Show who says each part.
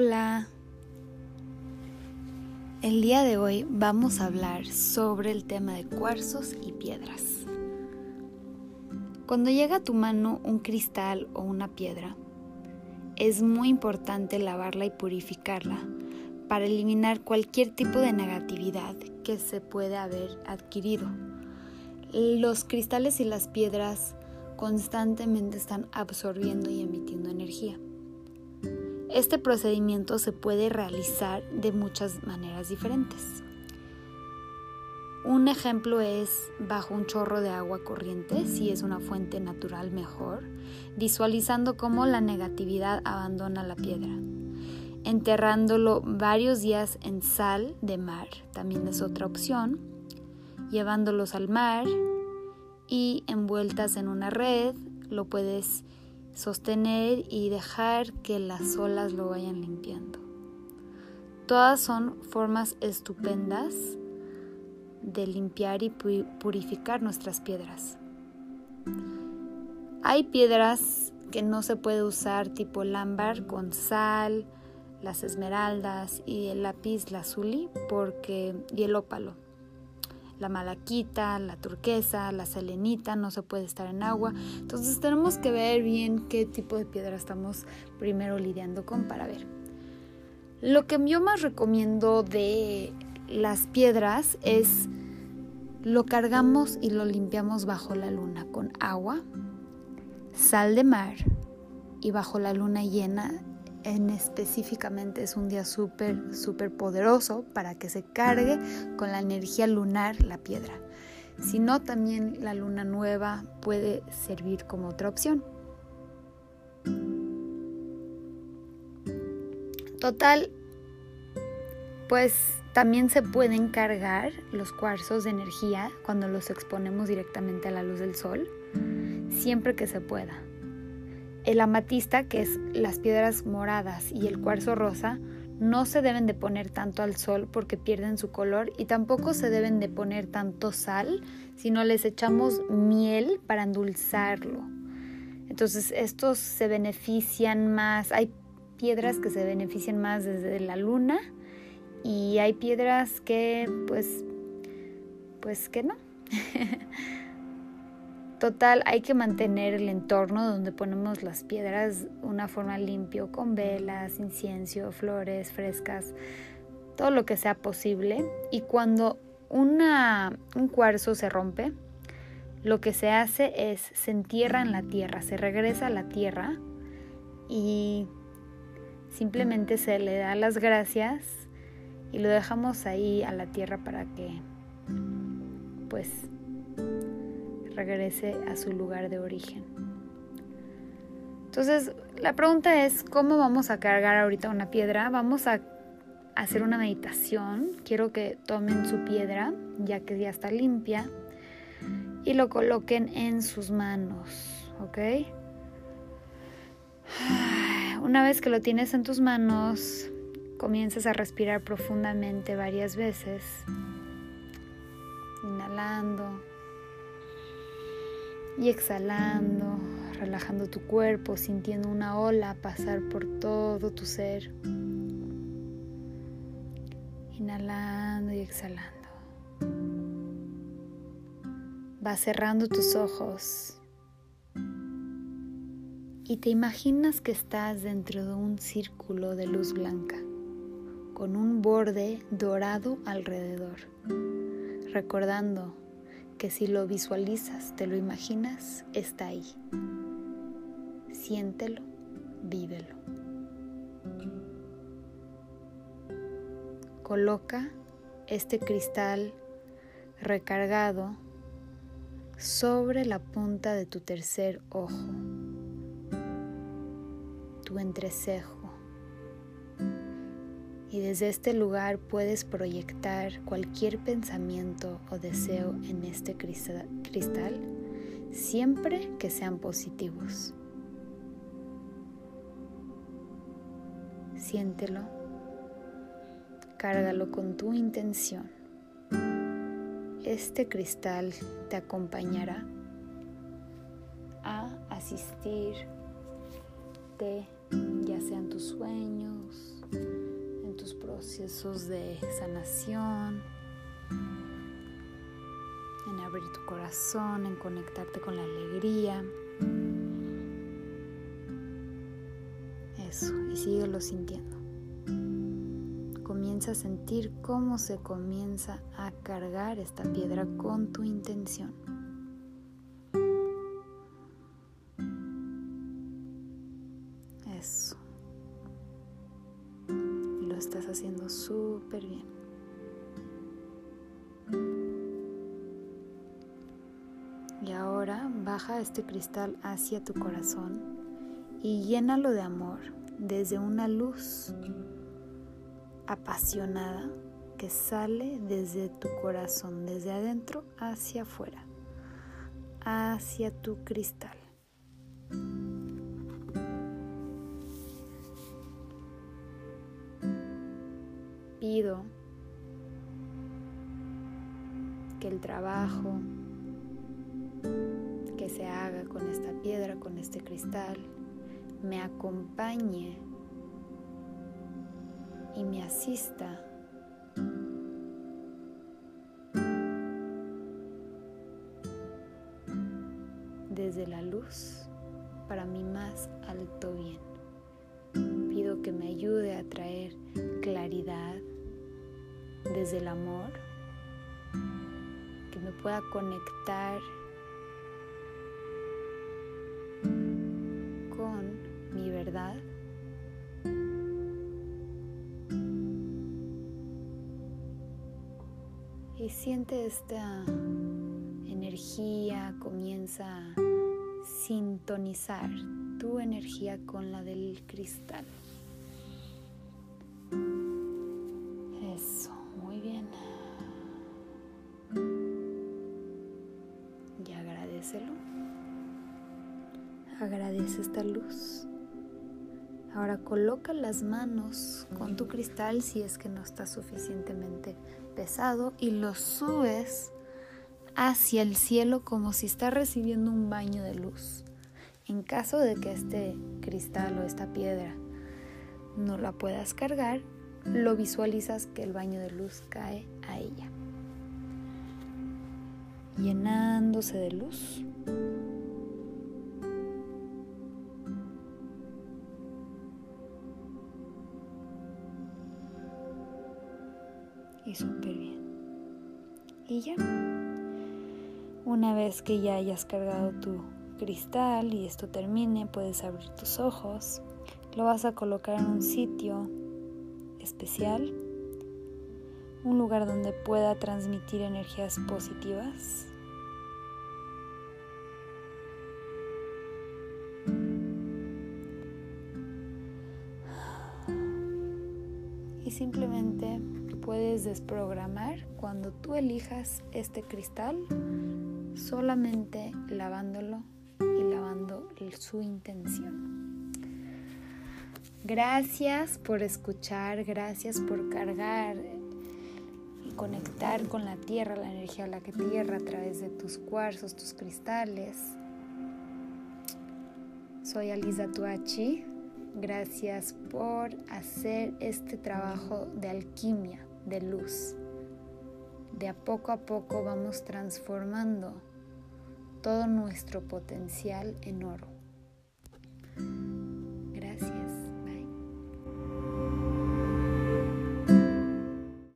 Speaker 1: Hola. El día de hoy vamos a hablar sobre el tema de cuarzos y piedras. Cuando llega a tu mano un cristal o una piedra, es muy importante lavarla y purificarla para eliminar cualquier tipo de negatividad que se puede haber adquirido. Los cristales y las piedras constantemente están absorbiendo y emitiendo. Este procedimiento se puede realizar de muchas maneras diferentes. Un ejemplo es bajo un chorro de agua corriente, si es una fuente natural mejor, visualizando cómo la negatividad abandona la piedra. Enterrándolo varios días en sal de mar, también es otra opción. Llevándolos al mar y envueltas en una red, lo puedes sostener y dejar que las olas lo vayan limpiando. Todas son formas estupendas de limpiar y purificar nuestras piedras. Hay piedras que no se puede usar tipo el ámbar con sal, las esmeraldas y el lápiz lazuli porque y el ópalo la malaquita, la turquesa, la selenita, no se puede estar en agua. Entonces tenemos que ver bien qué tipo de piedra estamos primero lidiando con para ver. Lo que yo más recomiendo de las piedras es lo cargamos y lo limpiamos bajo la luna con agua, sal de mar y bajo la luna llena en específicamente es un día súper, súper poderoso para que se cargue con la energía lunar la piedra. Si no, también la luna nueva puede servir como otra opción. Total, pues también se pueden cargar los cuarzos de energía cuando los exponemos directamente a la luz del sol, siempre que se pueda. El amatista, que es las piedras moradas, y el cuarzo rosa, no se deben de poner tanto al sol porque pierden su color y tampoco se deben de poner tanto sal, sino les echamos miel para endulzarlo. Entonces estos se benefician más, hay piedras que se benefician más desde la luna y hay piedras que pues pues que no. Total, hay que mantener el entorno donde ponemos las piedras una forma limpio, con velas, incienso, flores frescas, todo lo que sea posible. Y cuando un cuarzo se rompe, lo que se hace es se entierra en la tierra, se regresa a la tierra y simplemente se le da las gracias y lo dejamos ahí a la tierra para que pues regrese a su lugar de origen. Entonces, la pregunta es, ¿cómo vamos a cargar ahorita una piedra? Vamos a hacer una meditación. Quiero que tomen su piedra, ya que ya está limpia, y lo coloquen en sus manos, ¿ok? Una vez que lo tienes en tus manos, comienzas a respirar profundamente varias veces, inhalando y exhalando, relajando tu cuerpo, sintiendo una ola pasar por todo tu ser. Inhalando y exhalando. Vas cerrando tus ojos y te imaginas que estás dentro de un círculo de luz blanca con un borde dorado alrededor, recordando que si lo visualizas, te lo imaginas, está ahí. Siéntelo, vívelo. Coloca este cristal recargado sobre la punta de tu tercer ojo, tu entrecejo y desde este lugar puedes proyectar cualquier pensamiento o deseo en este cristal siempre que sean positivos. Siéntelo, cárgalo con tu intención. Este cristal te acompañará a asistirte, ya sean tus sueños, procesos de sanación, en abrir tu corazón, en conectarte con la alegría. Eso, y síguelo sintiendo. Comienza a sentir cómo se comienza a cargar esta piedra con tu intención. Y ahora baja este cristal hacia tu corazón y llénalo de amor desde una luz apasionada que sale desde tu corazón, desde adentro hacia afuera, hacia tu cristal. Pido que el trabajo se haga con esta piedra, con este cristal, me acompañe y me asista desde la luz para mi más alto bien. Pido que me ayude a traer claridad desde el amor, que me pueda conectar verdad y siente esta energía, comienza a sintonizar tu energía con la del cristal. Eso, muy bien. Y agradecelo. Agradece esta luz. Ahora coloca las manos con tu cristal si es que no está suficientemente pesado y lo subes hacia el cielo como si está recibiendo un baño de luz. En caso de que este cristal o esta piedra no la puedas cargar, lo visualizas que el baño de luz cae a ella, llenándose de luz. Súper bien. Y ya, una vez que ya hayas cargado tu cristal y esto termine, puedes abrir tus ojos. Lo vas a colocar en un sitio especial, un lugar donde pueda transmitir energías positivas. Y simplemente puedes desprogramar cuando tú elijas este cristal solamente lavándolo y lavando su intención. Gracias por escuchar, gracias por cargar y conectar con la tierra, la energía de la que tierra a través de tus cuarzos, tus cristales. Soy Alisa Tuachi. Gracias por hacer este trabajo de alquimia de luz. De a poco a poco vamos transformando todo nuestro potencial en oro.